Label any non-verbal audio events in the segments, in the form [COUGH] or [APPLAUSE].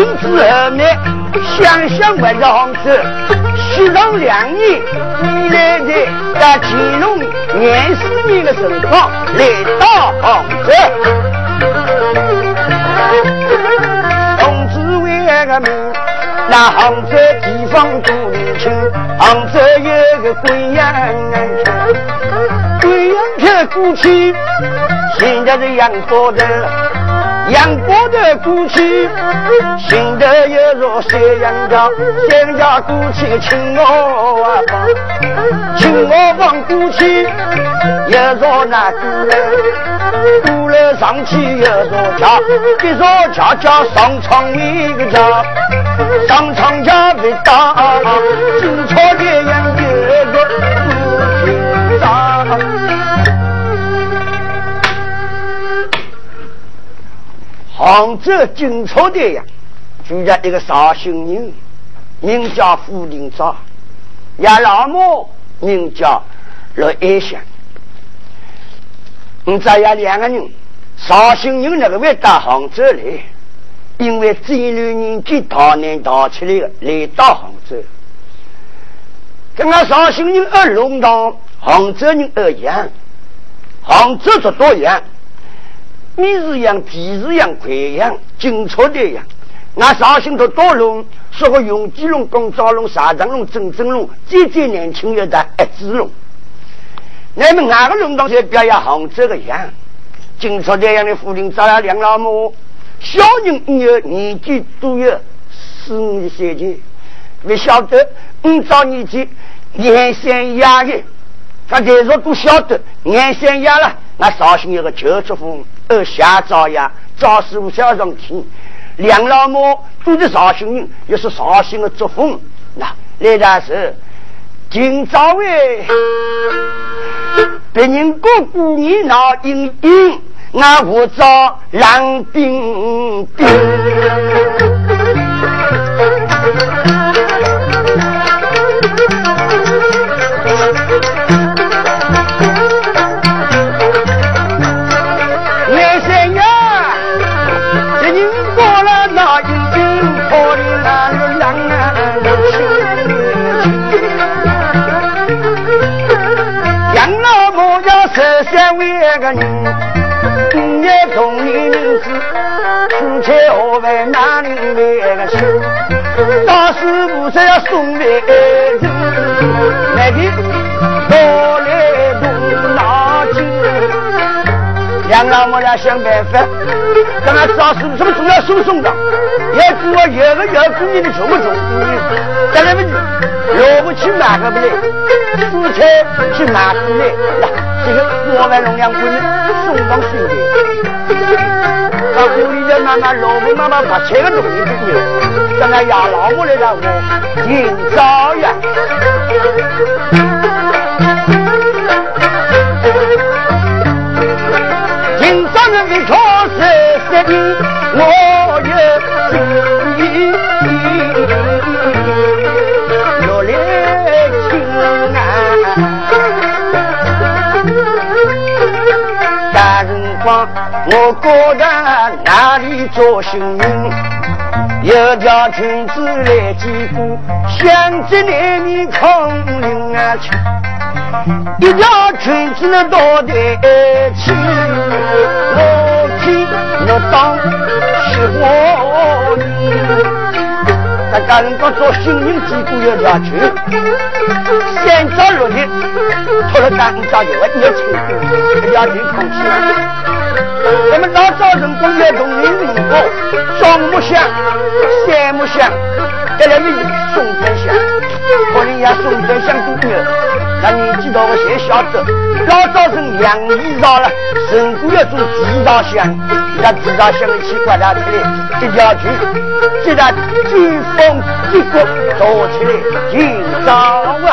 到北京之后面，想想回到杭州，西上两年，你来在在乾隆廿四年的辰光来到杭州，同志为个名，那杭州地方多年轻，杭州有个贵阳城，贵阳城过去，现在是杨波头。杨波头过去，心头有座三阳桥，三阳桥过去青鹅房，青鹅房过去有座那鼓楼，鼓楼上去有座桥，一座桥叫上苍一个桥，上苍桥不大，金朝的杭州警察的呀，住着一个绍兴人，名叫傅林昭，呀老母名叫罗爱香。你这呀两个人，绍兴人那个会到杭州来，因为这一六年纪逃难逃出来的，来到杭州，跟俺绍兴人二龙堂，杭州人二样，杭州做多样。米是样，皮是样，块样，金错的样。那绍兴的多龙，说个永吉龙、公昭龙、沙长龙、郑正龙，最最年轻一代一只龙。那么哪个龙当在表演杭州的样？金错这样的夫人找了两老母，小人有年纪都有四五岁的，不晓得五早年纪年三压的，他这时候都晓得年三压了。那绍兴有个旧作风。二下朝阳，赵师傅小上天，梁老母都是绍兴人，又是绍兴的作风。那来的是今朝哎，别人过过年闹阴阴，那我找冷冰冰。三位个人，五月同你日子，出差河湾哪里来个去？大师傅说要送来两老母俩想办法，跟俺大师傅什么都要送送的，要给我有个要过年的穷不穷？再来问你，萝卜去买个不来？蔬菜去买不来？这个我们龙阳闺女送上新的，那屋里的妈妈老婆妈妈把切个东西给你，将那养老母来了我今朝呀，是三的，我有心。我觉得哪里做幸运，有条裙子来几股，想着难免空灵啊去，一条裙子能多得起，我听我当是我你，大家能够做幸运几股有条裙，三朝六日，脱了单朝就一穿，一条裙空起。我们老早人光要同人民过，双木香，三木香，再来为送分香，可能要送分香多牛。那年纪大的谁晓得？老早晨养衣裳了，人果要做制造香，他制造香的奇怪拿出来，一条裙，这条金风结果做起来金早啊！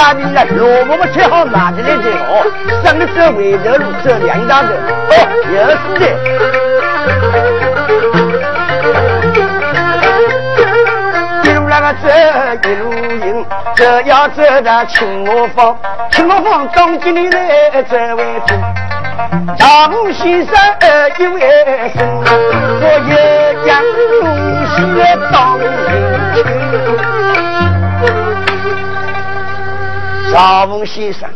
新家的了，萝卜切好拿起来最好，上的走回头路走两大的，哦，有是。的。一路那个走，一路迎，走要走到青罗坊，青罗坊中间的来这位主，大木先生一位生，我也将东西当赵文先生，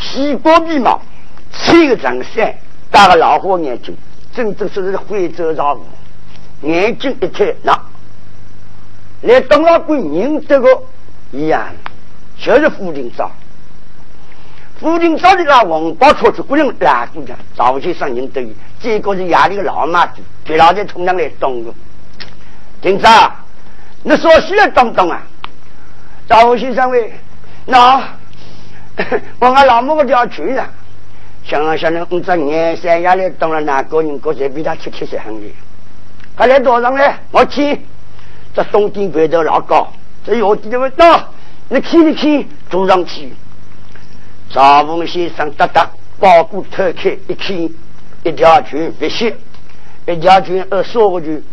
西瓜皮毛，穿个长衫，戴个老花眼镜，真正是徽州人物。眼睛一开，那来董老官认这个一样，就是傅定昭。傅定昭的那王八出去，不能拉姑娘。赵先生认得，这个是衙里的老妈子，别老在通常来动的。定昭，你说起来动动啊？赵先生喂。那 [LAUGHS] 我俺老母个叫去了，想啊想，我这年三下来当了哪个人，个才比他贴贴些很的。他来多少呢？我去，这东京北头老高，这有地的味道，你看一看，坐上去。赵文先生哒哒，包裹推开一看，一条裙不洗，一条裙二说个句，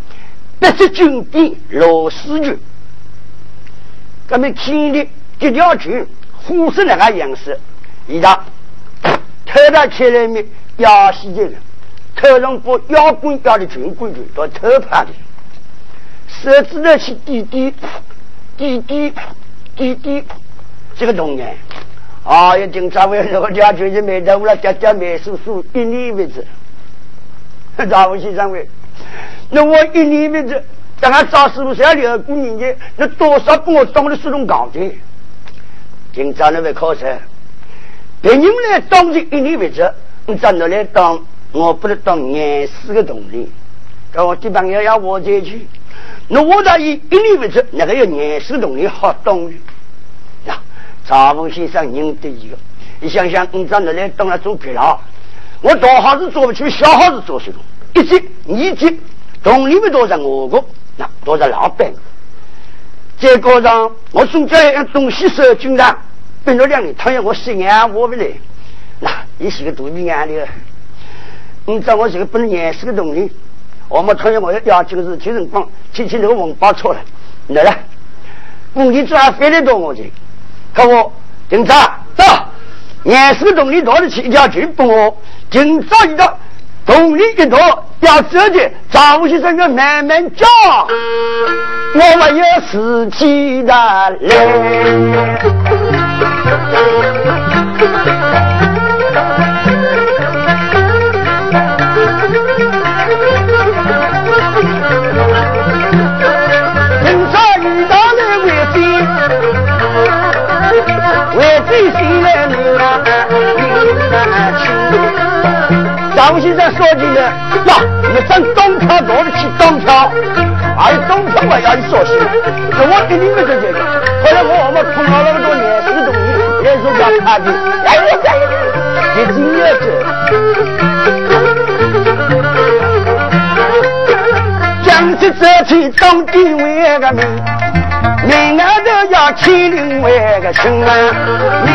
不是军兵罗斯军，咱们看的。这条裙，虎是那个样式，一张头戴起来面腰细的，头上把腰棍腰的裙棍裙，到头趴的，手指头去滴滴滴滴滴滴，这个动人。啊，一警察为那个条裙子买到了，家家买叔叔一年为止。咋回事？三位，那我一年为止，等俺赵师傅三两过年节，那多少给我当的是种搞的。今朝那位考试，别人来当这一年为止，你站着来当，我不能当严师的同理。跟我这帮要要我再去，那我这以一年为止，那个有严师同理好当的。那查文先生认得一个，你想想，你站着来当了做皮劳，我大号是做不去，小号是做什么？一级、二级，同理们多少我个，那多少老板。再加上我总这样东西收军上，等了两年，他要我十年我不来。那也是个肚皮眼的。你知道我是个不能严实的东西，我们同样我要要求是提人光，提起那个文包错了，来了。工地主还非得到我这里，可我警察走，严实的东西拿得起一条军不我，今朝一到。同你一道，要走的，找些这个慢慢讲，我没有自己的来。张先生说起来，呀，你挣东票多的去东票，而东票我要你说起，那我给你们这个。后来我我们碰到那么多年十东西，连说叫他的，哎呀哎呀，一斤也是。江西这去东地为个名，明儿都要千零万个亲啊，明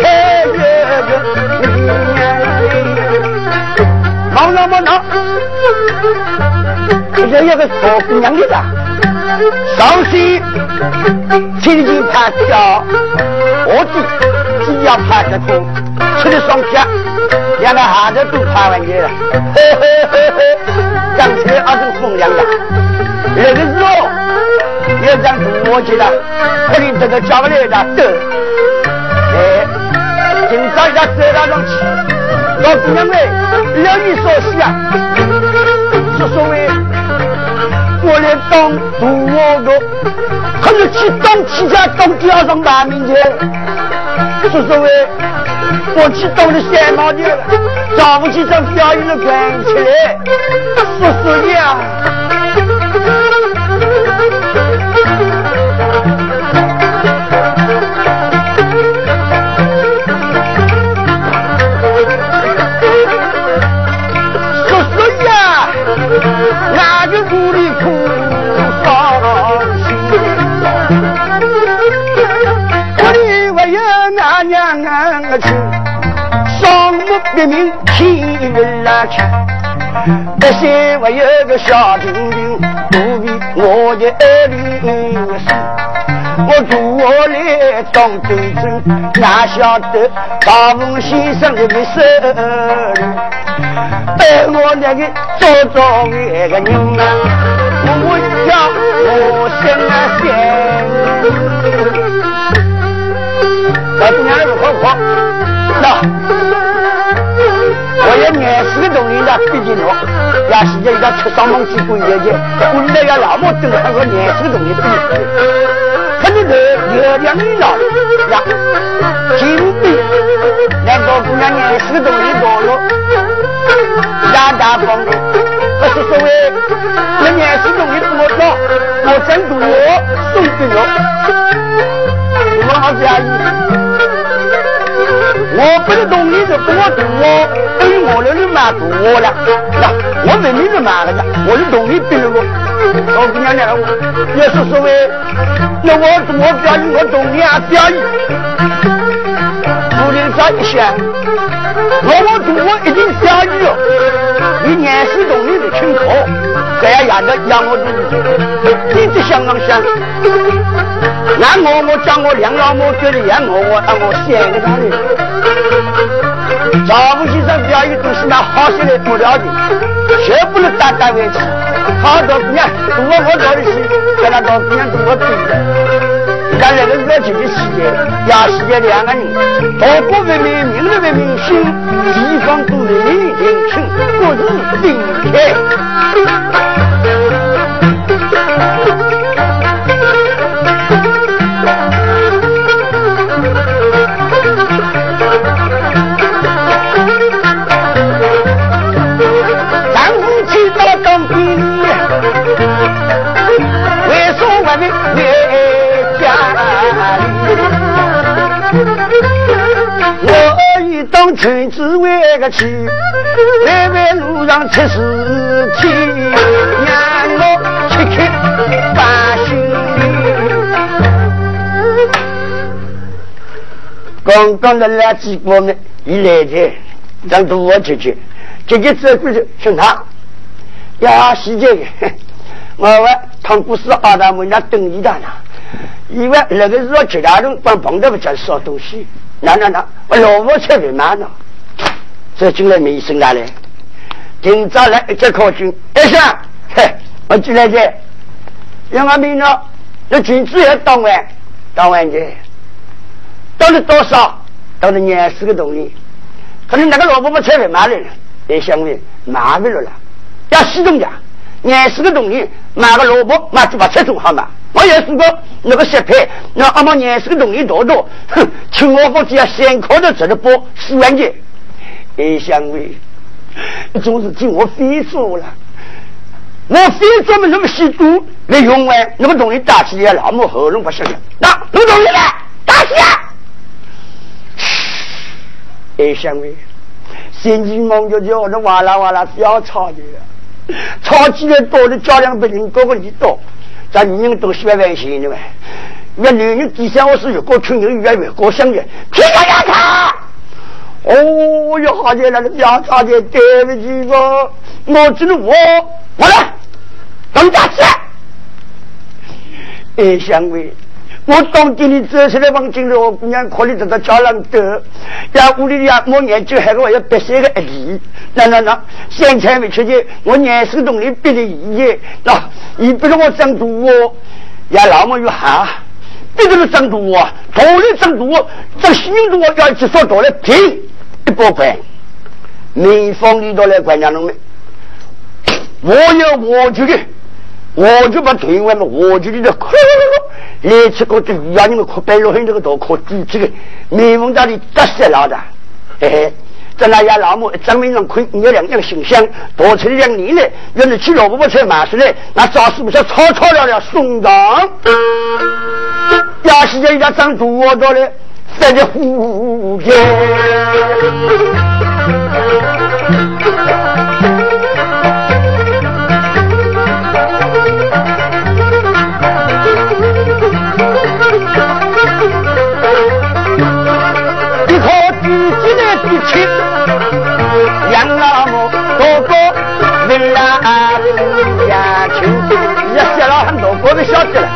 天月月。忙什么忙？这是一个小姑娘的吧？上西天津拍照，我的只要拍得空，吃的双脚，两个孩子都拍完了。嘿嘿嘿嘿，刚才二是风凉的，那个时候也讲我去了，这里这个叫不来的都，哎，今朝要走到上去。老姑娘们，两你说戏啊，是所谓我来当主我的，可是去当其他当第二张大名去，是所谓我去当了三毛去，找不起张表演的关起来，是是呀。别名天来去。这些我有个小弟弟，不比我的二零四。我做我来当斗争，哪晓得大风先生的个手里，带我那个做做那个人啊，我叫我心啊心，老子娘的不好那。四个东西呢，毕竟我呀，现在要吃上梦几过年节，我来要那么多，还说廿四个东西不能吃。可你这月亮里了呀，金币那个姑娘廿四个东西多了，大大方的，不是所谓那廿四东西怎么搞？我真多送给我，我好介意。我不是懂你是多多，等于我那里买多了。那我问你是买的呢，我是懂你比我。我姑娘讲，要是所谓，那我我表演，我懂你啊表演。不能这一想，我我懂我一定表演哦。你年事懂你是请客，这样养着养我自己，你只想啷想？那我我讲我两老母觉得养我，我让我想给他的。赵武先生表演东西拿好些来不了的，全不能单单为吃。好多姑娘，多我多的是，跟那多姑娘多我比的。但那个热情的企业，要企业两个人，国国为民，民为民心，地方都人民情，各自分开。当群子为个去，来来路上出事体，让我吃吃把心刚刚的垃圾锅呢，一来的，让多我姐姐，姐姐这过去请他，呀，洗这个，我问唐古斯阿达们那等一大呢，因为那个是其他人帮碰到不叫烧东西。那那那，我老婆吃不慢了，这进来没生下来，今早来一只靠军，一下，嘿，我进来这，让我明了，那军子要当完，当完的，当了多少？当了廿四个东西，可能那个老婆婆吃不慢了，也想问麻烦了啦，要系统讲，廿四个东西，买个萝卜买就把菜种好嘛。我也是个那个食配，那阿妈年是个东西多多，哼，请我夫只要先靠着这个包四万件，哎，香味，总是听我非说了，我非专门那么吸毒没用完，那么东西打起来那么喉咙不行了，那那个东西来？打起来，哎，香味，心急忙就叫我这哇啦哇啦不要吵的，吵起来多的家两百人，个个一多。咱女人都喜欢外心的嘛，那女人底下我是越过穷人越越过香的，天天要吵。哦哟，好姐，那个要吵的，对不起我，我只能我我来当家子。哎，香味。我当地里走出来，望进来，我姑娘可怜得到家人多，呀屋里呀，我年就还个我要别三个一礼，那那那，三餐没吃的，我年手东西别的一夜，那你不是我长肚哦，呀老么又喊，别的是长肚哦，头里长肚哦，这心肚哦要至少多了平一百块，民房里头来管家弄的，我有我去的。我就把台湾嘛，我就里头哭，来吃个这鱼啊，你们哭白落很这个多可举这个，面蒙家里得死了的，嘿嘿，在那呀老母一张面上看有两样形象，多出两年来，原来去老婆婆才买出来，那早是不是吵吵了了送葬，要是人家长多到了，在这呼杨，养老母多哥为了家求，也接了很多哥的小姐了。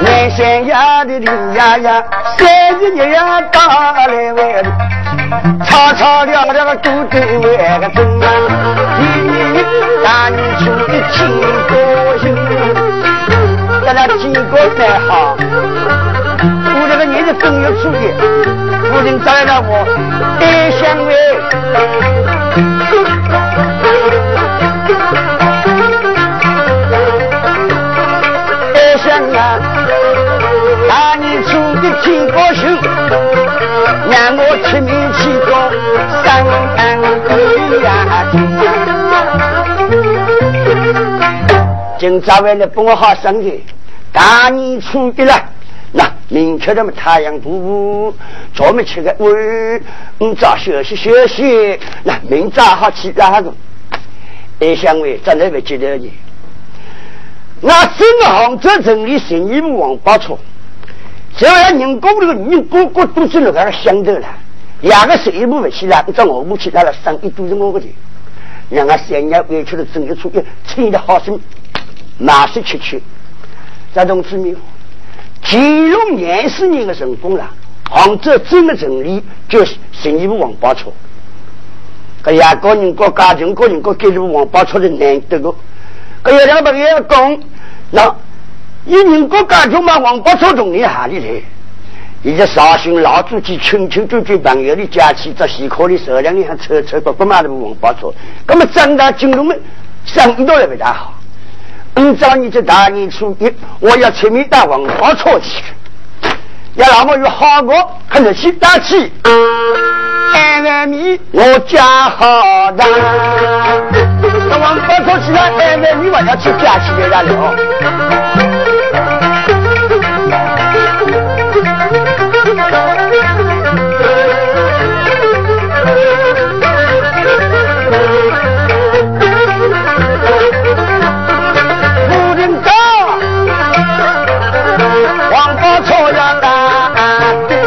南县衙的李呀，三日一夜打来外头，吵吵嚷嚷个都得外个争啊！一大年一起高兴，咱俩几个才好。我这个年是正月初一，夫人找来了我，爱相会。挺高兴，让我吃米去过三安呀！今早为了帮我好生意，大年初一了，明确的嘛太阳不午，咱们吃个晚，嗯，早休息休息，那明早好起那个。二香味在那边接待你，那正杭州城里生意部王八错。只要人工这个女个个都是那个相头了，两个水一部分去了，一张我武器来了，生意都是我的。人家三年委屈的整个出去，趁的好生马上去去。这同志们，乾隆廿四年的成功了，杭州整个城里就是生意部王八车。搿两个人各家庭，个人各给入王八车的难得个。搿有两个朋友讲，那。一人国家就把王八车从你哪里来？一个绍兴老祖去亲亲舅舅朋友的家去，在西口里手两里还抽抽不不买的王八车。那么长大金龙们生意都来不大好。按照你这大年初一，我要出面打王八车去，要让我有好个，可能去打起。二万米我家好大，那王八出去了，二万米我要去家去的那里哦。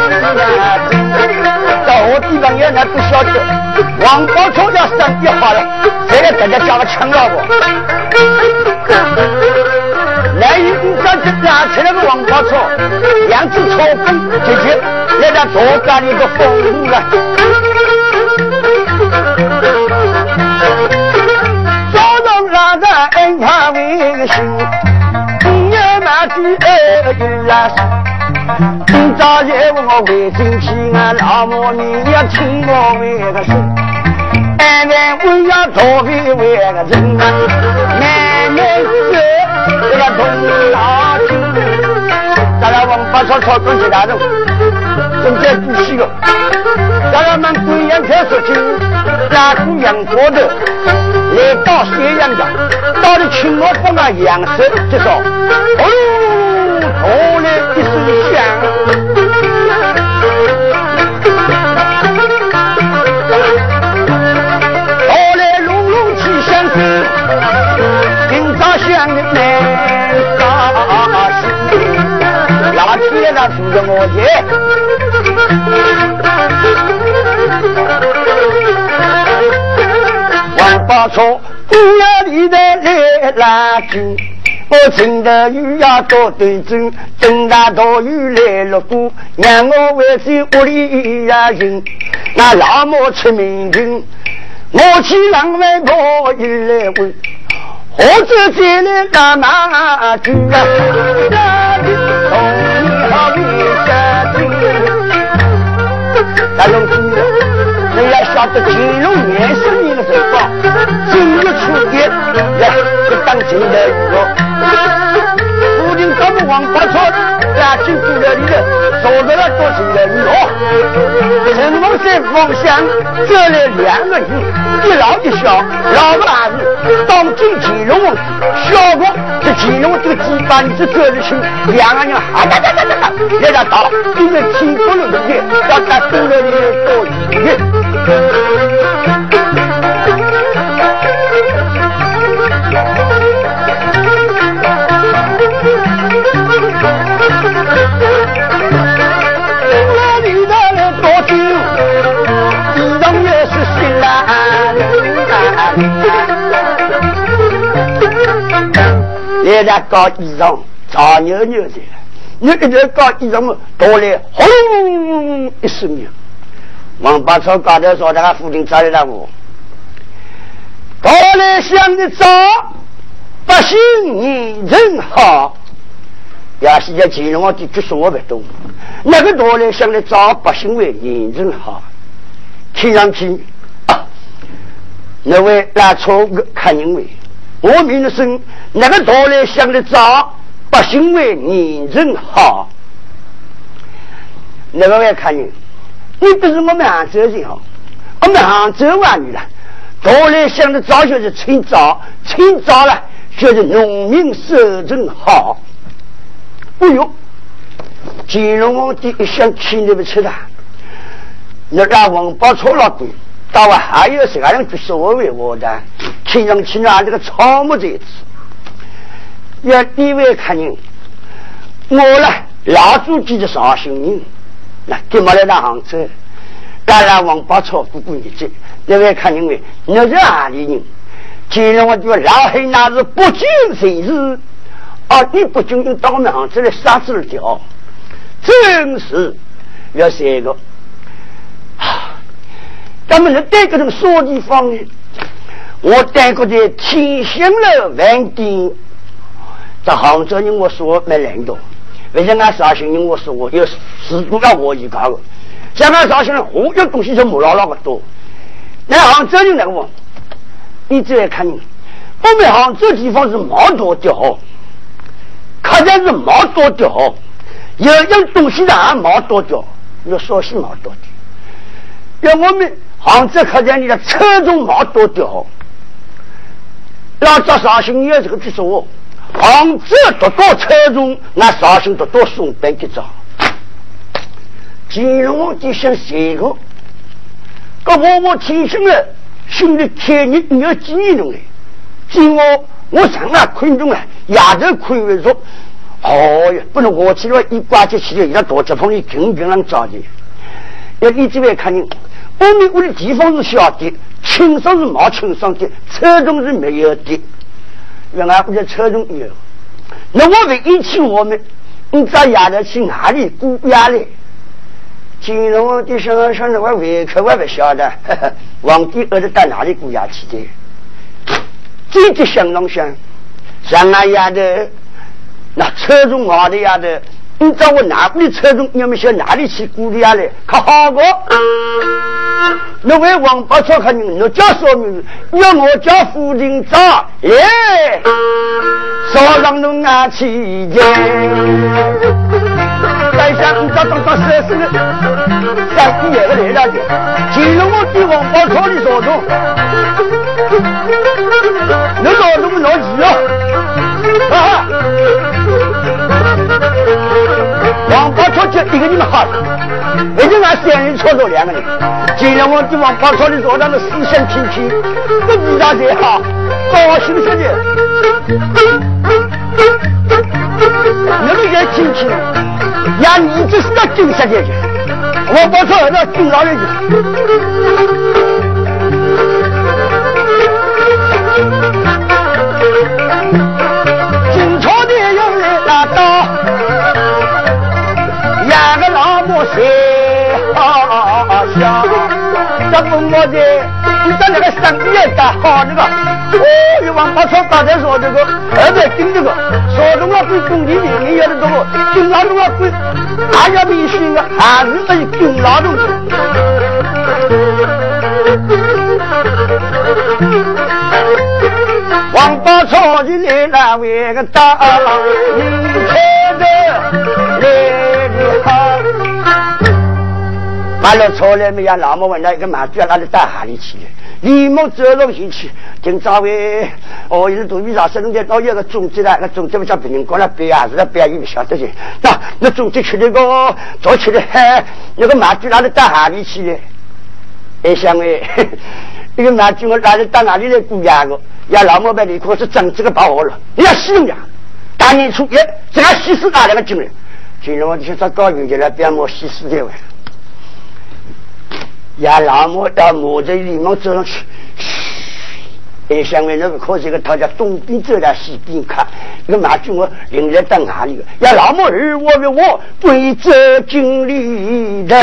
不晓得，王宝钏要生意好了，谁来大家叫个抢老婆？来一五三就拿起来个王宝钏，两只草根姐姐来到大家里个风路了。早上拉着恩他微信，今夜马蹄儿又拉今早夜我回进去，俺老母你要听我为个说，俺们我要逃避为个人啊，男人是这个东老金，咱俩王八草草东西大人，正在补习个，咱俩们贵阳才出所大姑杨国的来到咸阳的，到了青罗峰啊杨氏就说，哦，头来一声响。天上住着我去，王八车姑娘里的来拉锯，我听得雨呀多对阵，等那大雨来了过，让我回去屋里呀人，那老母出名军，我去让外婆一来问，何子再来干嘛去啊？[LAUGHS] 大龙 [LAUGHS] 要晓得乾隆廿四年的辰光，正月初一，来就当真的哟。附近咱们王八村，家境住了里头，坐着了多钱的哟。陈梦山方向走来两个人，一老一小，老的还是当今乾隆王，小的这乾隆这个鸡巴你是走得去，两个人啊哒哒哒哒哒，来了到，因为天不冷的天，要他多了你多一点。来了搞衣裳，长牛牛的，你一直搞衣裳嘛，到来轰一声呀，王八超刚才说那个附近找来了我，到来想的早，百姓你人好，要是在乾隆皇帝就说我不懂，那个到来想的早，百姓为人人好，听上去啊，那位来错个看人为。我名声，那个道来想的早，百姓为人人好。那个来看你，你不是我们杭州人哦，我们杭州话女了。道来想的早就是清早，清早了就是农民收成好。哎呦，金龙王帝一想气你不吃的，那让王八错了鬼。大外还有谁样去所谓我的？听上去啊，这个草木在子。要地位看人，我呢老祖记的绍兴人，那今么来到杭州，当然王八草姑姑你这，那位看人为你是哪里人？今日我就老黑那是不敬谁是？啊，你不仅仅到我们杭州来杀子掉，真是要三个。咱们是带个这个啥地方呢？我带个在天兴楼饭店，在杭州人我说没来到，为什俺绍兴人我说我有事故要我一家的，像俺绍兴人好多东西就木老老的多。那杭州人那个，你再看，你我们杭州地方是毛多掉，客栈是毛多掉，有样东西呢毛多掉，要绍兴毛多掉，要我们。杭州客栈里的车中毛多掉，老早绍兴也这个就说，房子多多车中，那绍兴多多送班给早。金龙王就想这个，搿我我提醒了，心里天你你要记住嘞。今我我上啊昆中啊，夜头昆为说，哦呀，不能我去了，一挂起起来，一那大脚棚里紧紧能着的，要一直来看你。我们屋的地方是小的，清爽是冇清爽的，车中是没有的。原来屋里车中有，那我们一起我们，你找丫头去哪里过夜嘞？金龙王的上上那个胃口我不晓得，[LAUGHS] 皇帝儿子到哪里过夜去的？这就想龙想，上那丫头，那车中好的丫头。你找我哪里车中，你们想哪里去鼓励下来？可好个？那位王八车看你，你叫什么名字？要我叫付金章。耶，少让侬拿起钱。在下你找当当设施的，三爷个来了的，进入我的王八车的手中，你所中拿几啊？啊！王八超就一个人好，为什么三人操作两个人？今天我的王八超的坐上的思想清清，不知道谁好，高兴死的。那个也清清，呀，你这是要惊吓姐姐，王八超要惊老人家。我的，你在那个生意也干好那个，哦，你王八超刚才说这个，还在盯这个，说中了对工地里面要的这个，盯老中了对，还要迷信啊，还是在盯老中。王八超的来了，为个大，你看着完了，出来没呀？老母问他一个马驹哪里到哪里去了？李某走路进去，今朝喂，哦，有肚皮上生的到一个种子了，那种子不叫别人过来背啊，是来背也不晓得的。那那种子吃那个，早起来嗨，那个马驹哪里到哪里去了？哎，想哎，[LAUGHS] 这个马驹我哪里到哪里来过夜个？呀，老母把你可是整这个把握了，你要洗呀！大年初一，这个西施哪两个进来？今日我去找高云去了，别莫西施的喂。呀，老母到木子里面走上去，嘘，哎，想问那个可是个他家东边走来西边看，那个马军我领来到哪里？要老母儿我为我归走经历的。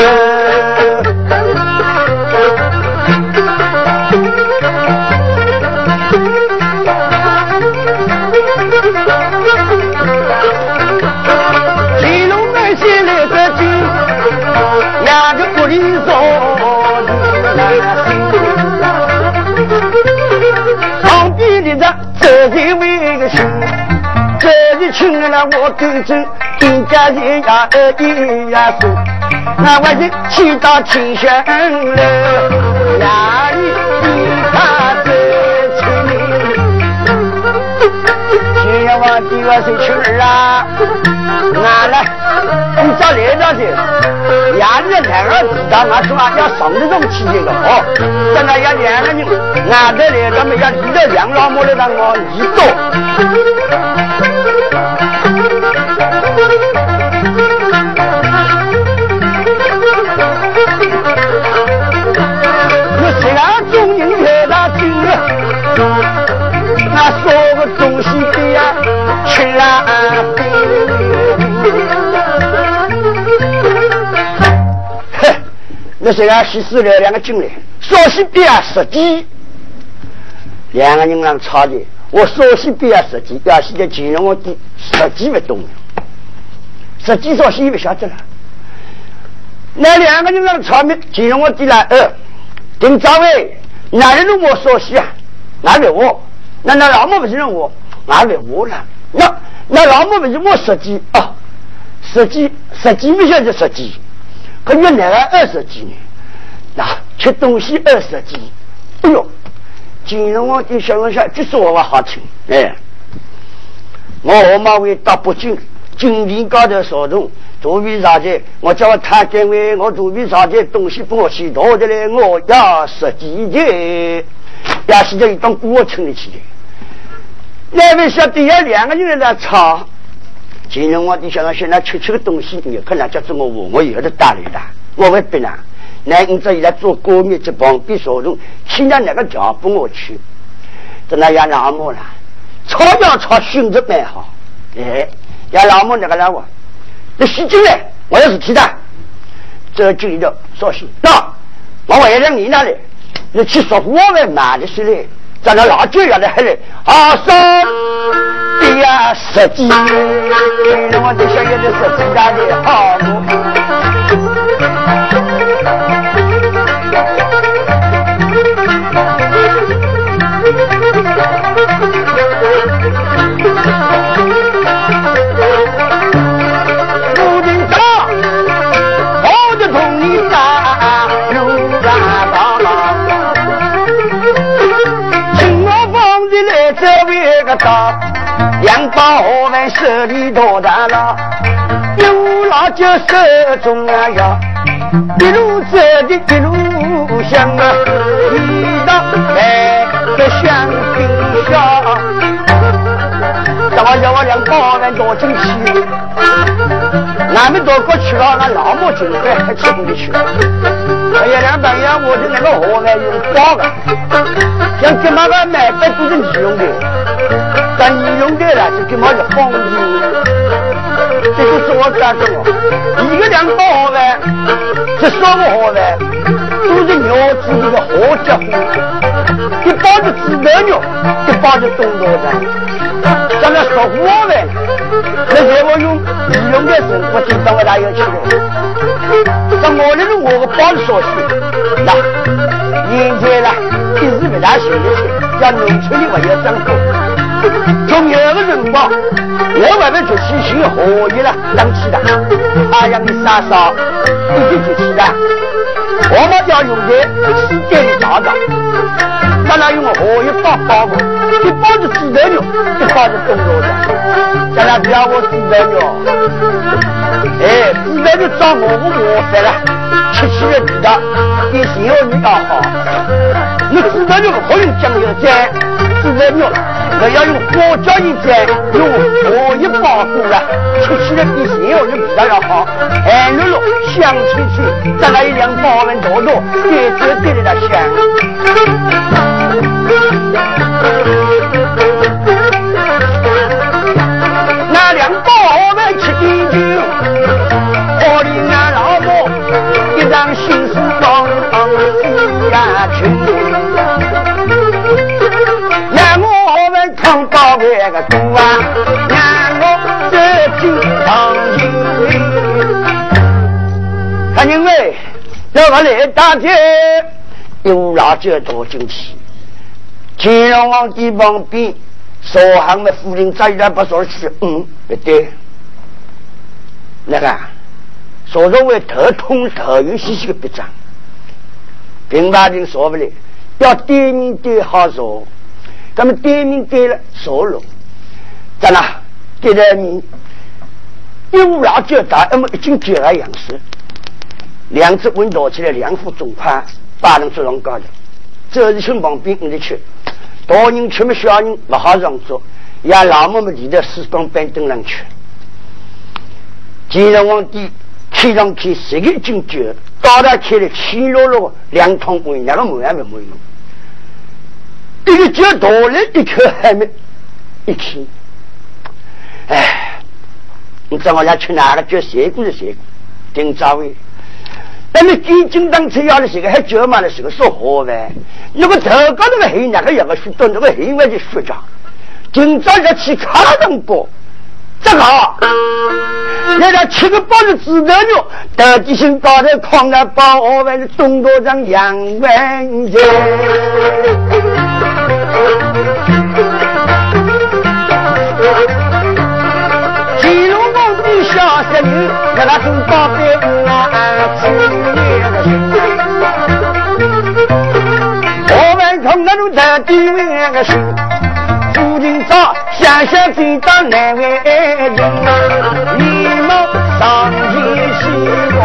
我跟着，一家人呀一呀说，那我是去到天香了，哪里比他走亲？今夜我第二是去儿啊，哪来？你找来着的？伢子两个知道，我说要上这种气的哦，咱那要两个人，俺这来咱们要一个两老母的让我一多。虽然中人太大劲那说个东西的呀，吃啊。那是俺西施了两个进来，稍息比啊十几，两个人让吵的，我稍息比啊十几，要现在金融我的十几不动了，十几稍息不晓得了。那两个人让吵的，金融我的了二，丁张伟，哪里弄我稍息啊？哪里我？那那老母不是让我，哪里我了？那那老母不是我十几啊？十几十几不晓得十几。可原来二十几年，那吃东西二十几，哎呦！金融王的小龙虾，就是我话好听哎！我我妈为到北京，金田高头扫动，肚皮上去，我叫我摊单位，我肚皮上去东西帮我洗多的来，我要十几件，要洗在一当锅称的起来。那位小弟要两个人在吵。金融我的想让现在吃吃个东西，你可能叫做我我我以后都打理的，我会别啦。那你这以来做高密这旁边所用，现在那个脚不我去，在那要老母了，炒要炒性质蛮好，哎，要老母那个来我，那洗进来，我要是提的，这就一个说行，那我我要让你那里，你去说我们买的些嘞。咱那老酒要来喝嘞，阿嫂，哎呀，十几，我的小爷子是自家的好。两把河湾手里多大了，有辣椒手中啊呀，一路走的一路香啊，味道来得香槟下。怎么叫我两把河湾多进去？俺们到过去了，俺老母进来还吃不进去。哎呀，两朋友，我的那个河湾用包的，像这么个买的都是你用的。但你用的了，就他妈是放屁，这个是我干的哦。一个两包好饭，这三个好饭，都是鸟子这个好家伙，一包子猪头肉，一包子东道的，咱那说好饭，那是我用利用的生活经常给大家吃的。那我那是我的包子烧西，那现在了，一时没大行的些，要农村的话要长多。从有个人光，我外面就去去合一了，当起的，哎呀，你嫂嫂，一定就起的，我们要用的时间的大道，咱俩用合一包包子，一包子鸡蛋肉，一包子冻肉的，咱俩不要我鸡蛋肉，哎，鸡蛋肉找我不麻烦了，吃起来味道比鲜肉味道好，你鸡蛋肉好用酱油蘸，鸡蛋肉。我要用花椒一蘸，用荷叶包裹了，吃起来比鲜肉味道要好，咸糯糯，香脆脆，再来一两包文多多，越吃越的香。那两宝们吃一酒，屋里那老婆一张心思放不下去。那我们唱告别个歌啊，让我这就放心。看见没？要我来打劫，用老酒倒进去。乾隆皇帝旁边，所行的夫人再也不说去，嗯，不对，那个，所谓为头痛头晕兮兮的笔账，平白人说不来，要对面对好说，咱们对面对了说了，咋啦？对着你，有辣椒大，那么已经结了样式，两只温度起来，两副中宽，把人做上高的，这是从旁边你的去。大人吃么小人不好让座，让老母们立在四方板凳上去。乾隆皇帝看上去十个金爵，到达开了七落落两桶温，那个模样没模样。一个脚倒了一口还没一起。哎，你知道我要去哪个叫谁过是谁过？丁兆伟。那你金金当初要的时候还叫嘛的时候说好呗？那个头高头个黑那个有个许多那个黑外的学长，今朝要去看人过，这个，人家七个包子子头肉，到底先搞的矿来包我们的东道长杨文杰。帝下十年，那个中宝贝。那种大地那个是，父亲早想想见到难为人，你们上进心高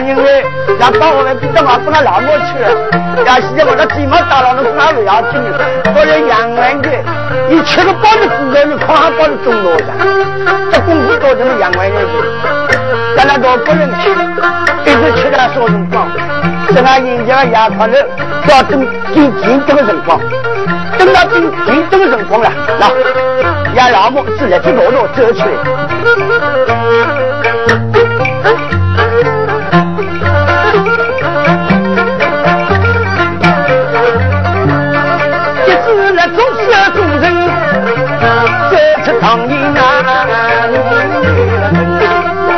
因为让把我们逼得嘛不能老母去了，要现在把他鸡毛打了，那哪不要紧的？我来养完的，你吃个包子猪肉，你看下包子中多少？这功夫多怎么养完的？咱那多不人吃，一直吃到少辰光。在那人家牙块了，要等进进这个辰光，等到进进这个辰光了，那让老母自来去路路走出走出唐营啊！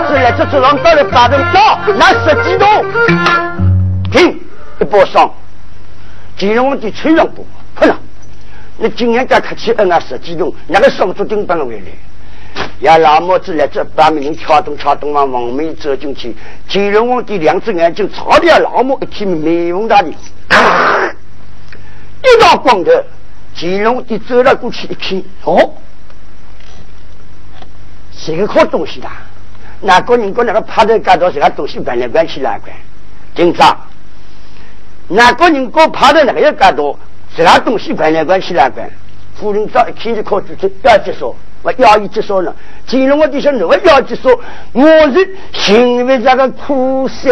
自来这走廊到了八人到，那十几栋。一包上，乾隆皇帝吹上不？困了。你今年再客气，恩啊十几栋，那个上足顶帮回来。呀，老帽子来这把门敲动敲动嘛，王梅走进去，乾隆皇帝两只眼睛朝着老帽一听眉红大的，一道光头。乾隆皇帝走了过去一看，哦，谁个好东西的？哪个人跟那个趴在干到什么东西搬来搬去哪个？警察。哪个人给我爬到哪个干多？其他东西关来关去来关。夫人早一看就靠住这要结束，我要一结束了。金龙我弟兄，我要结束，我是心为这个苦涩。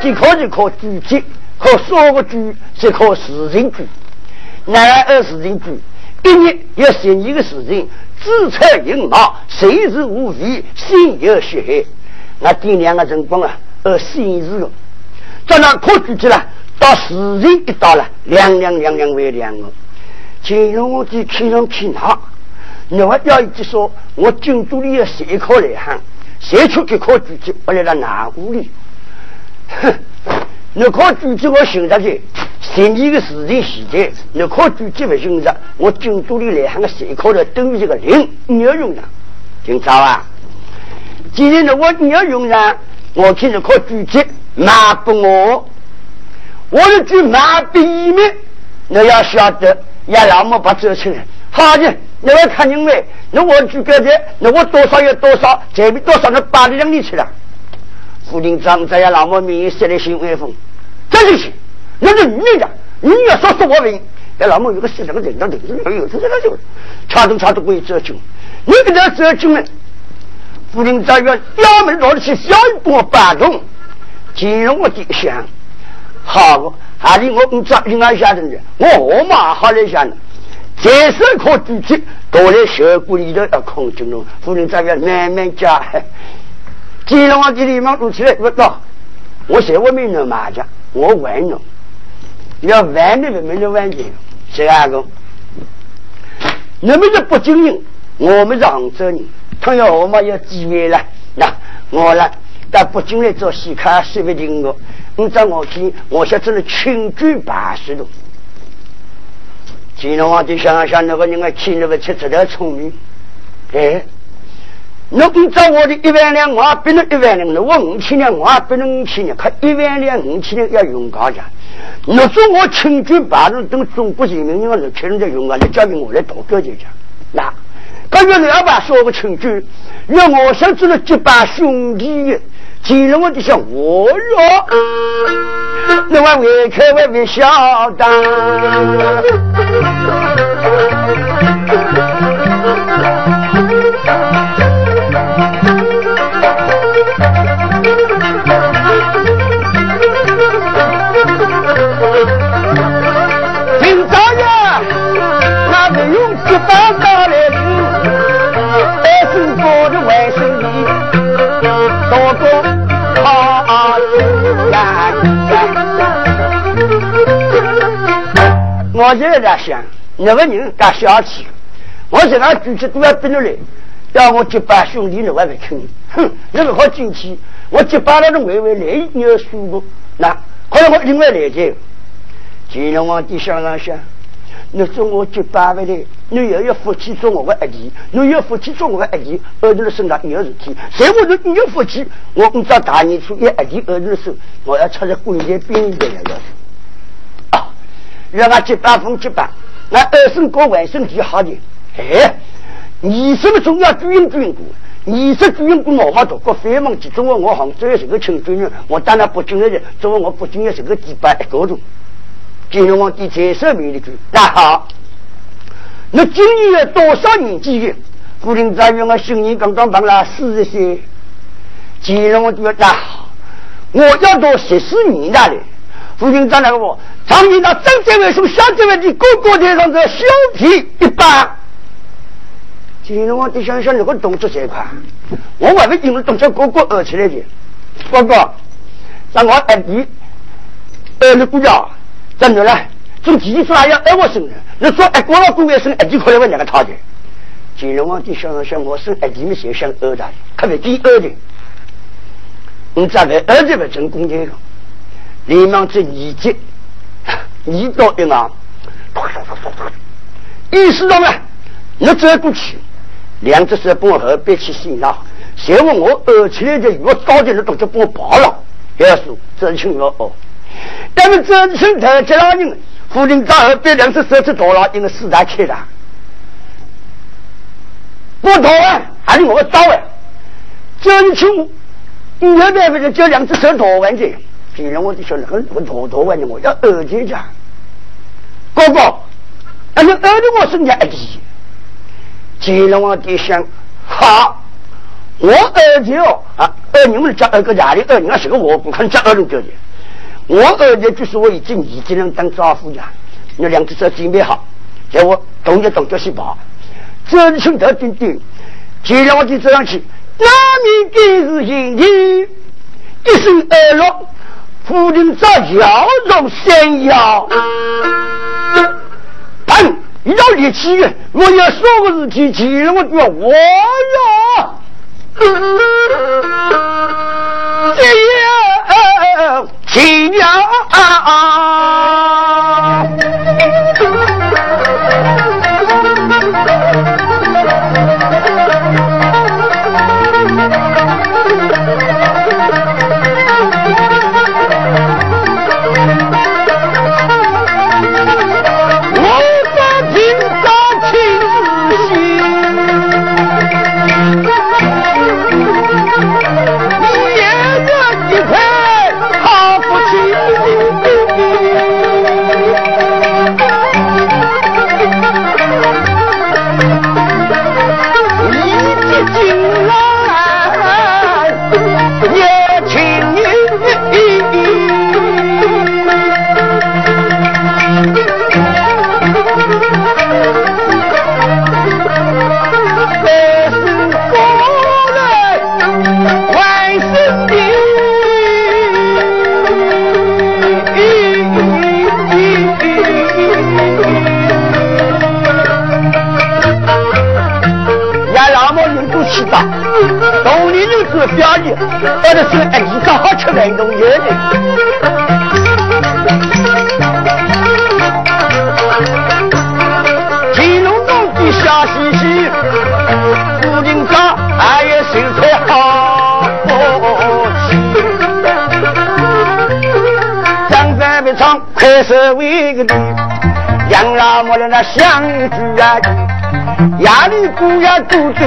既考就考句集，考说个句，再考事情句。男儿事情句，一年要写一个事情，自采云马，谁是无非心有血海。那第两个辰光啊，呃，心事的，在那考句集了，到事情一到了，两两两两为两个。乾隆皇帝看上去他，我要一说，我京都里要写考来行，写出去考举子，我来到哪屋里？[LAUGHS] 哼，你考举子我寻得去，十你个事情现在，你考举子不寻得，我京都里来行个写考的都是个零，你要用上，听着啊？既然呢我你要用上，我看你考举子麻不我，我是句麻笔面，你要晓得。呀，老母把走出来，好的，你要看因为，那我举个的，那我多少有多少，这边多少那八里两里去了。副领长在呀，老母面前来新威风，这就行。那是女的，女的说说我问，那老母有个四两个人，那头，哎呦，这这这，差都差都可以走进，你给他走进来，夫人在院衙门找的是小波八中，金龙我的想，好，还是我们找另外下的人，我我马好来想呢。再是靠自己，到了小谷里头要控制了。夫人在院慢慢加，金龙我的里面弄起来不到，我在外面弄麻将，我玩弄，要玩的没人玩的，谁阿个？你们是北京人，我们是杭州人。他要我们要机会了，那我了到北京来做戏卡，说不定我，你在我去，我现在是群居八十多。金龙王就想想那个人啊，亲那个吃这点聪明，哎，侬给找我的一万两，我也不能一万两，我五千两，我也不能五千两，可一万两五千两要用高价。那说我清军八路等中国人民，你看那钱人在用啊，你交给我来多交钱讲，那。刚才老板说个亲句，让我想做了结拜兄弟，见了我就想我哟，那我为开为为晓得。我现在在想，那个人敢小气，我这个举起都要逼着来，要我结拜兄弟，你还不听？哼，那个好进去，我结拜了，都微微来，你要输过，那可能我另外来接。金龙王的想了想，你说我结拜不的，你又要福气做我的阿弟，你要福气做我的阿弟，儿子的身上有事体，谁我说你有福气，我不知道大年初一阿弟儿子的手，我要插在棺材边边要要。让他结八分结八，那二生过万生就好的。哎，你什么重要主人主人过？你是主人过我好多，我非忙集中我我杭州也是个亲主人，我当然不敬的，作为我不敬也是个几百一个多。金龙王第彩色名的句，那好，那今年有多少年纪的？古林在院我新年刚刚满了四十岁，金龙王就要那好，我要到十四年那里。父亲在那个我，常年到正在为数小在为的哥哥台上这小皮一把。今天我得想想那个动作这块，我还没因为动作哥哥而起来的。哥哥，让我二弟二你姑娘，怎么了？从几岁还要二我生的？你说二哥老公要生二弟，可能问两个他的。今天我得想想，我生二弟没谁想二的，特别第二的。你咋个儿子不成功的了？连忙这一接，一刀一昂，意识到了，你走过去，两只手帮我后背去身上，随后我二起来就我早点的动作帮我跑了，要说这清了哦。但是这清头这老人，夫人在后背两只手指头了，因为四大开的，不逃啊，还是我刀啊？这清，你要不就叫两只手逃完去。既然我就说那个我多多问你，我要二姐家哥哥，那你二的我生下二弟，既然我爹想好，我二姐哦啊，二你们家二个家里二人是个我不看家二人叫的，我二姐就是我已经已经能当丈夫家，你两只手准备好，叫我动就动，脚去跑，真心得顶顶，既然我就这样去，那你今日今天一生二落。夫人在腰中先腰，砰！一道力气，我要说个事情，急了我就要我呀！这样亲娘啊！或者是哎，你刚好吃运动员的。金龙洞的小西西，古林岗还有秀才好，张三别唱快手为个的，养老母的那相聚啊，压力姑娘肚子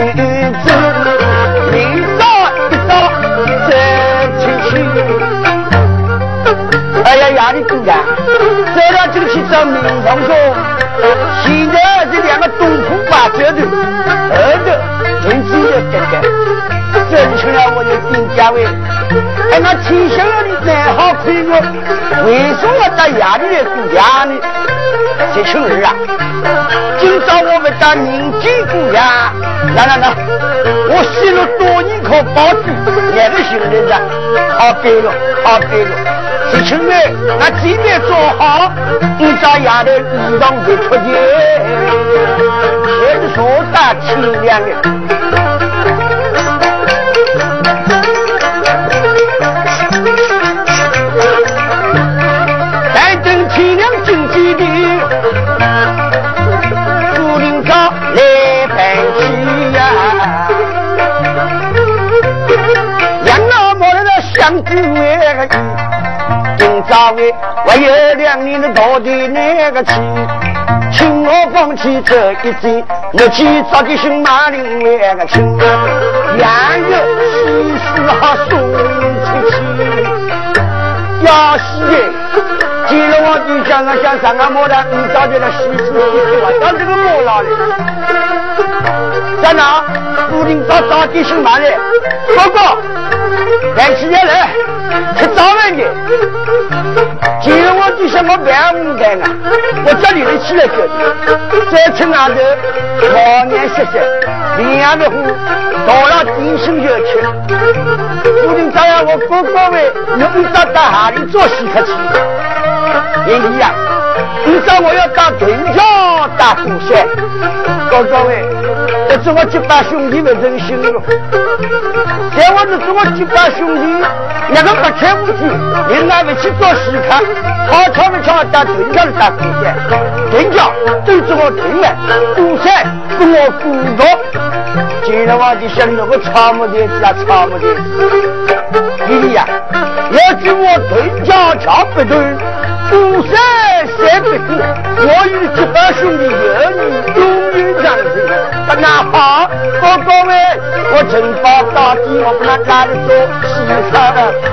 哎呀，压力大呀！走了就去找民房说，现在这两个东铺把走的，后头人只有这个，挣出来我就定价位。哎，那天下的再好看我，为什么到压力来度假呢？这群人啊，今朝我们到民间度假，来来来，我洗了多年烤包子，哪个行人的，好干了，好干了。事情呢，那地面做好，你找丫头衣裳会出去，天说大清凉的。来了相聚个。早为我有两年的到底那个去，请我放弃这一阵，我去找个新马林那个亲，两个西施好送出去，要西记了我就想啊想上啊莫的，你找这个西施西施啊，当这个莫老的，在哪？固定到找个新马林，哥哥，来起来，吃早饭的。今日我就想我办五干啊，我叫你们起来做的。再吃外头，老年歇歇，另样的话，到了点心就吃。不定这样，我哥哥们你们到到哪里做洗客去？爷爷呀，你知道我要当屯桥打鼓山，哥哥们。这是我几把兄弟们真心了。在我这是我几把兄弟，那个不开武器，另外不去做戏看，好巧不巧打屯家打鼓山，屯家都是我屯的，鼓山跟我鼓着。今日我就想那个草木的子啊，草木的子，弟弟呀，要是我屯家瞧不对，鼓山三不子，我与几把兄弟有你永远相随。那好，哥哥们，我承包到底，我不能干做西餐的西。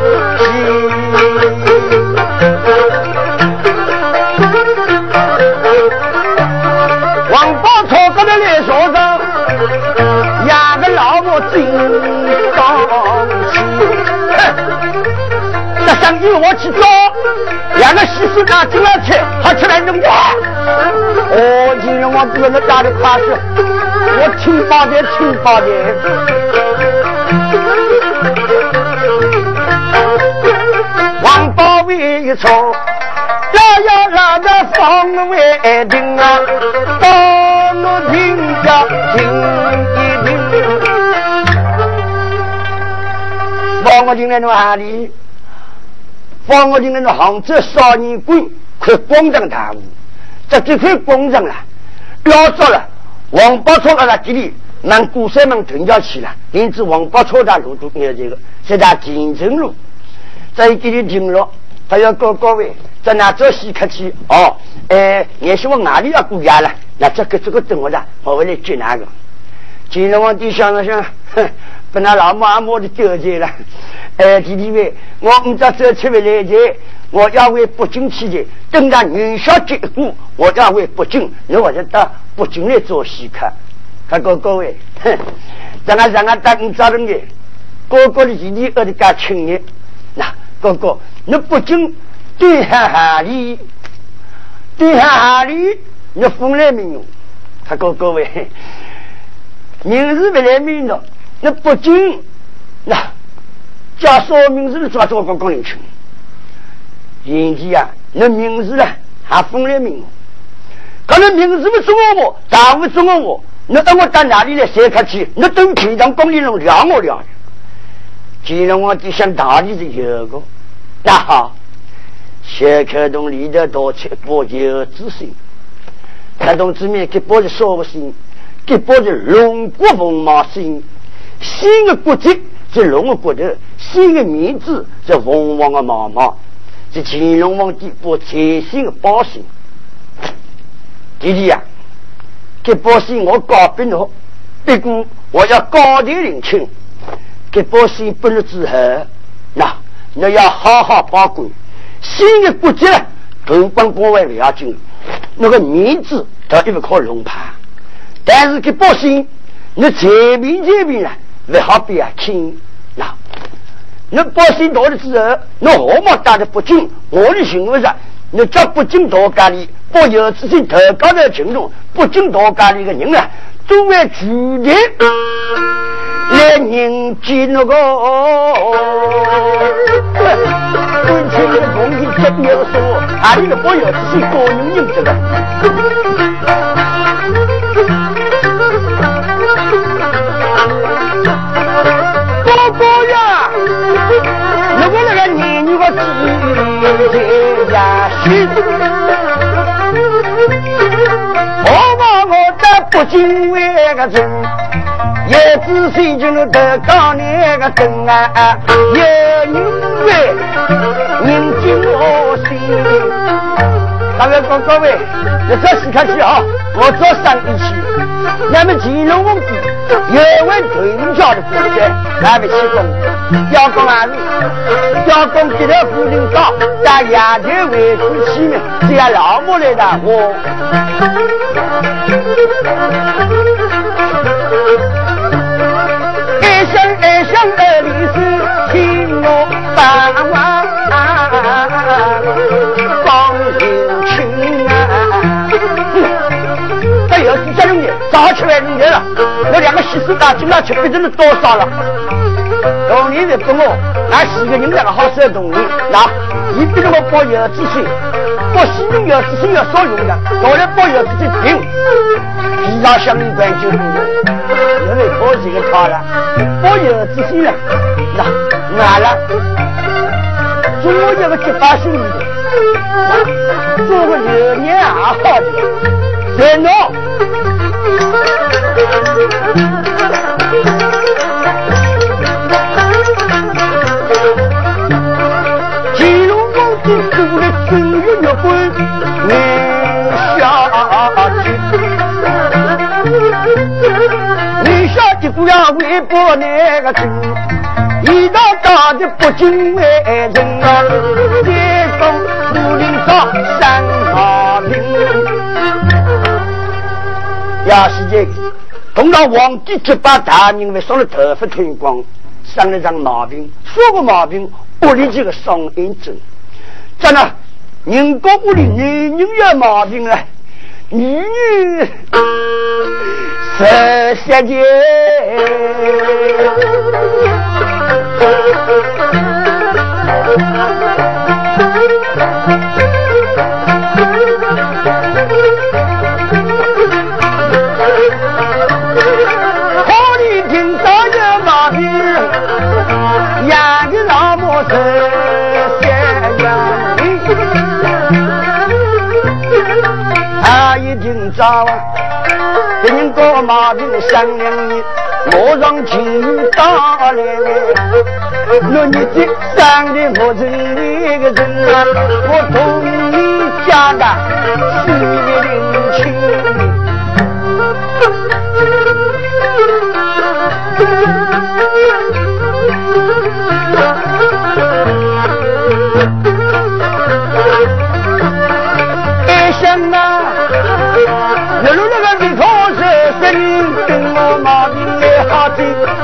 王八错搁在脸上上，压个老母真当心。哼，这生意我去做，两个西施拿进来吃，好吃来弄瓜。哦，今天我不能打的快事。我听八的，听八的。一错，要要那个方为定啊，到我听呀听一听。方我听来弄哪里？方我听来弄杭州少年馆，快广场大屋，这这块广场了，要做了。王八错到了这里，让古山们屯家去了。因此，王八错的路都没有这个，是在金城路，在这里停了。他要告各位，在那做西客去哦。哎，也是我哪里要过家了？那这个这个等我的，我回来接那个。金龙王弟想了想，哼，跟那老母阿母的纠结了。哎，弟弟们，我们这走出来来的，我要回北京去的。等到元宵节过，我要回北京，你我就到。北京来做戏客，他哥各位，哼，让俺让俺打你找人的，哥哥的弟弟二的家亲的，那哥哥，你不进对下哈里，对下哈里，你封来名用，他哥各位，名字不来名了，那不进，那叫什么名字的抓住我刚刚领去，人家啊，那名字啊还封来名。可能名字不中我，丈夫中我，你等我到哪里来写客去？你等平常公里中聊我聊。金龙王就想大力的有个，那好，先开动里头多吃波有自信，开动子面给波的少个心，给波的龙骨凤马心，新的骨节是龙的骨头，新的名字是凤凰的妈妈，是乾隆王的波全新的宝心。弟弟呀，给波心我告别了，不过我要高调领情。给保险不了之后，你要好好保管。新的国籍呢，头光国外不要紧，那个面子他一不靠龙牌。但是给保险，你这边这边呢，不好比啊轻。那那保险到了之后，那号码打的不准，我的行为上，你这不准到家里，保有自己投高的群众，不准到家里的人啊，都会注定。来迎接那个，关键的东西这边要说，啊，你个不要自己个人认这个。哥哥呀，如果那个年女个自在呀，是，我把我的不敬为个真。叶子水就能得高那个灯啊，有因为人敬我心。大家各各位，你这时看去啊，我做生意去。那么乾隆皇帝有位屯家的夫人，还没起功，要讲哪里？要讲这条夫人高，在衙头为夫妻呢，这样老母来的我。二里是听我把话，放心情啊！这又是这种人，早吃完人了。我两个媳妇打进来吃，不知道多少了。同年的不我，那四个人两个好生童年，那你比我包柚子水，包西人有子孙要少用的，当然包柚子水平，非常相应关就不用因为可这个他了，包有自信了，那完了，做一个结发兄弟，做个有年二好的，别闹。不要微博那个字，一道道的不敬为人啊！接风武林上三马兵，要是这个，碰到皇帝这把大人为上了头发脱光，生了张毛病，说个毛病，屋里这个双眼症，真的，人家屋里男人有毛病啊，女女。这些年，好的听到这马屁，眼睛那么深，显眼的，他一听早。跟人过马兵三两年，我让金打来，那你这三的我成一个人，我同你家的是领情。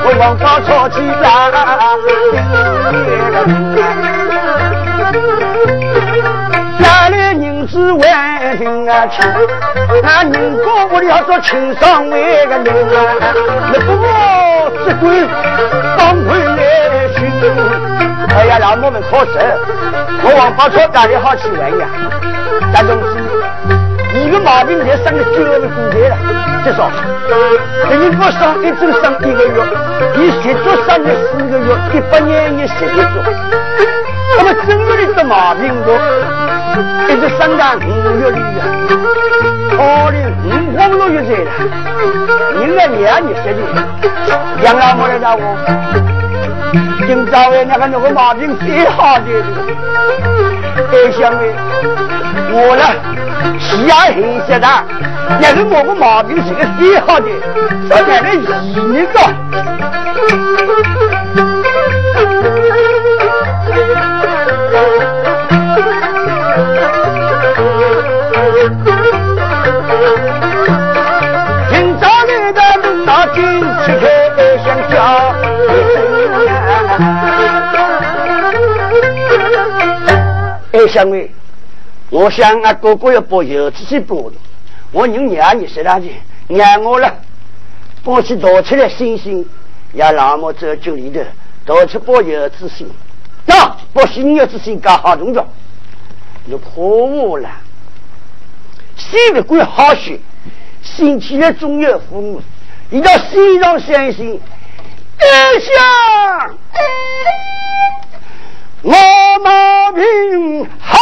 我王八吵起来，家里人子万人啊亲，那人家屋里要做亲上位个人啊，那不我只管帮回来寻。哎呀，老母们可是，我王八吵家里好起来呀，但总个毛病才生了九个骨头了，至少，等你我上一周上一个月，你学足上了四个月，一百年你学得足。那么真正的这毛病多，一直生到五月里啊，二零五五六月在了，应该两年时间，养老么来着我。今朝为那个那个毛病最好的，哎，小妹，我呢，喜爱很些的，那个某个毛病是个最好的，说奶奶一那个。哎，小妹，我想俺哥哥要把油子去拨了，我人娘你十大去，娘我了，帮去倒出来星星，也老么走酒里头，倒出把油子星，那把新油子星搞好动作，就破我了，心里鬼好学，心起来总有福，一到心上相信。一想，我马兵好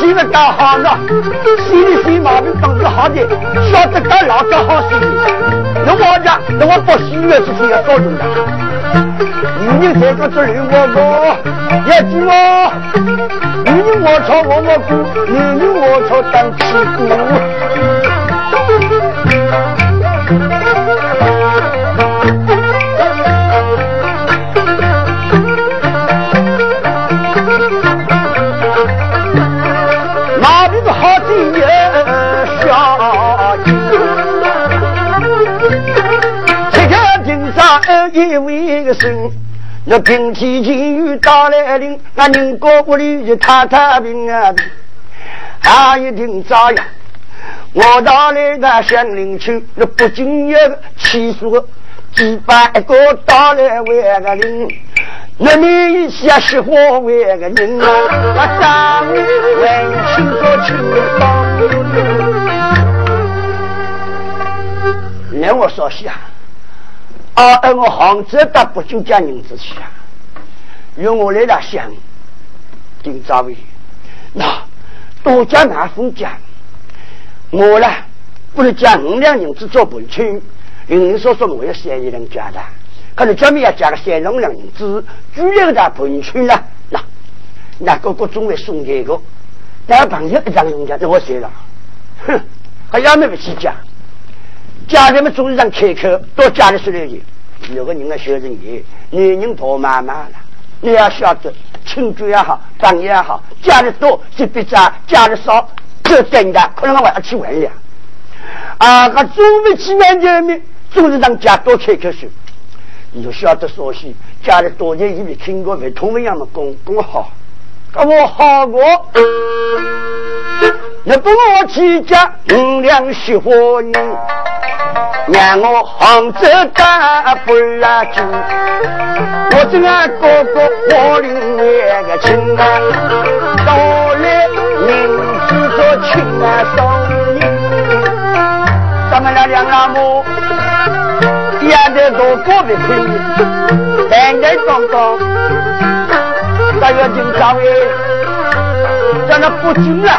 心里干好了，心里心毛病长得好的，晓得干老干好心的。那我讲，那我不喜悦之前要照用的。女人在个做人我我，也记我，女人我操我我姑，女人我操当屁股。一位个神，那平天晴雨到来临，那宁国屋里就太太平啊！还一定照样，我到那个乡邻去，那不仅有七十个，几百个到来为个人，那你一下是我为个人啊！我张文清说清爽，连我说下。啊！而我杭州到北京讲人子去啊，用我来了想，丁兆伟，那多加拿封讲，我呢不能讲五两银子做本村，人人说说我要三一两加的，可能专门要加个三两两银子，主要的本村呢，那那个个总会送这个，那朋友一张人家，我写了，哼，还要那么去讲。家里面总是让开口，到家里说来去。有个人的小人也，女人多妈妈了。你要晓得，亲眷也好，朋友也好，家里多就别杂，家里少就真的可能我要去问了。啊，他总没去问人民，总是让家多开口说。你就晓得说些，家里多年以为听过，为同样的公公好，我好过。你不我去家五两雪花银，让我杭州打不拉住。我这俺哥哥我领那个亲啊，到来名字做亲啊少人。咱们那两老母养的多过的亲，单单刚刚。大约今朝哎，在那不进来，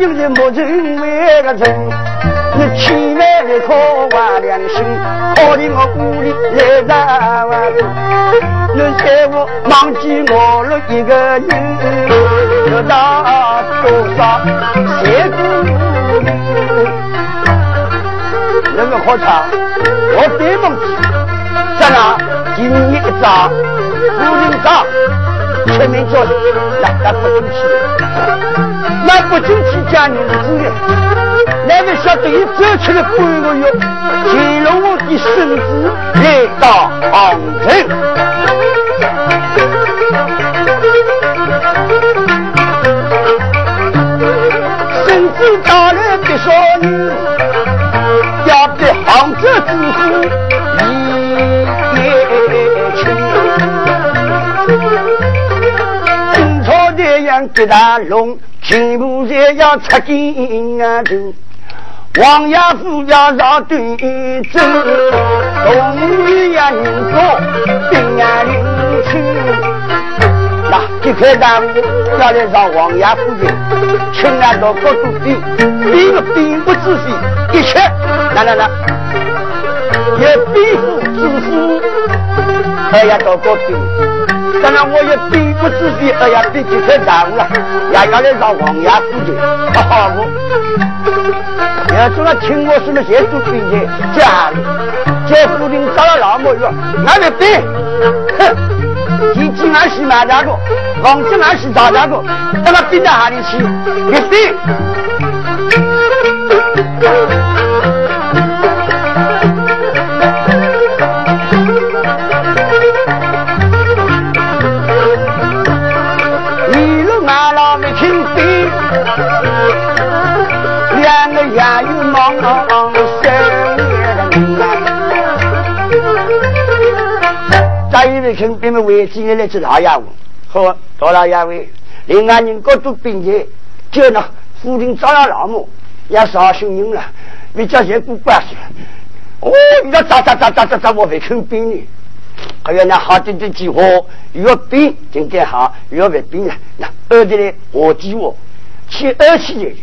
有人。莫认为个人，你起来可坏良心，好的我屋里来打完，你在我忘记我了一个人，得到多少谢苦那个好茶，我对不起，在哪？今日一早，五人早，前面做那那不争气。那不进去嫁女子的，那个晓得一走出来半个月，见了我的孙子来到杭州，孙子到了别说你，要被杭州知府朝这样给他弄。进步也要出金啊！头，王爷府要绕对走，东雨呀，人多，兵呀，人清。那这块大路要来绕王爷府的，请来到各都比，比个兵不仔细，一切来来来，也兵不知府，还要到各地。当然，我也并不仔细，哎呀，比几块大了，也要来让王爷负责。哈哈，我要说了，听我说的些都并且家里，这固定找了那么远，俺们比，哼，一进俺是买那个，房子俺是找那个，那么比到哪里去？也比。请别们为今年来做老衙务，好，大老衙务，另外人各都并且，就那附近招了老母，也少训人了，你叫谁不关系？哦，你要咋咋咋咋咋咋，我会肯兵呢。还有那好点的计划，要兵今天好，要会兵了。那二的呢，我记我，去二七年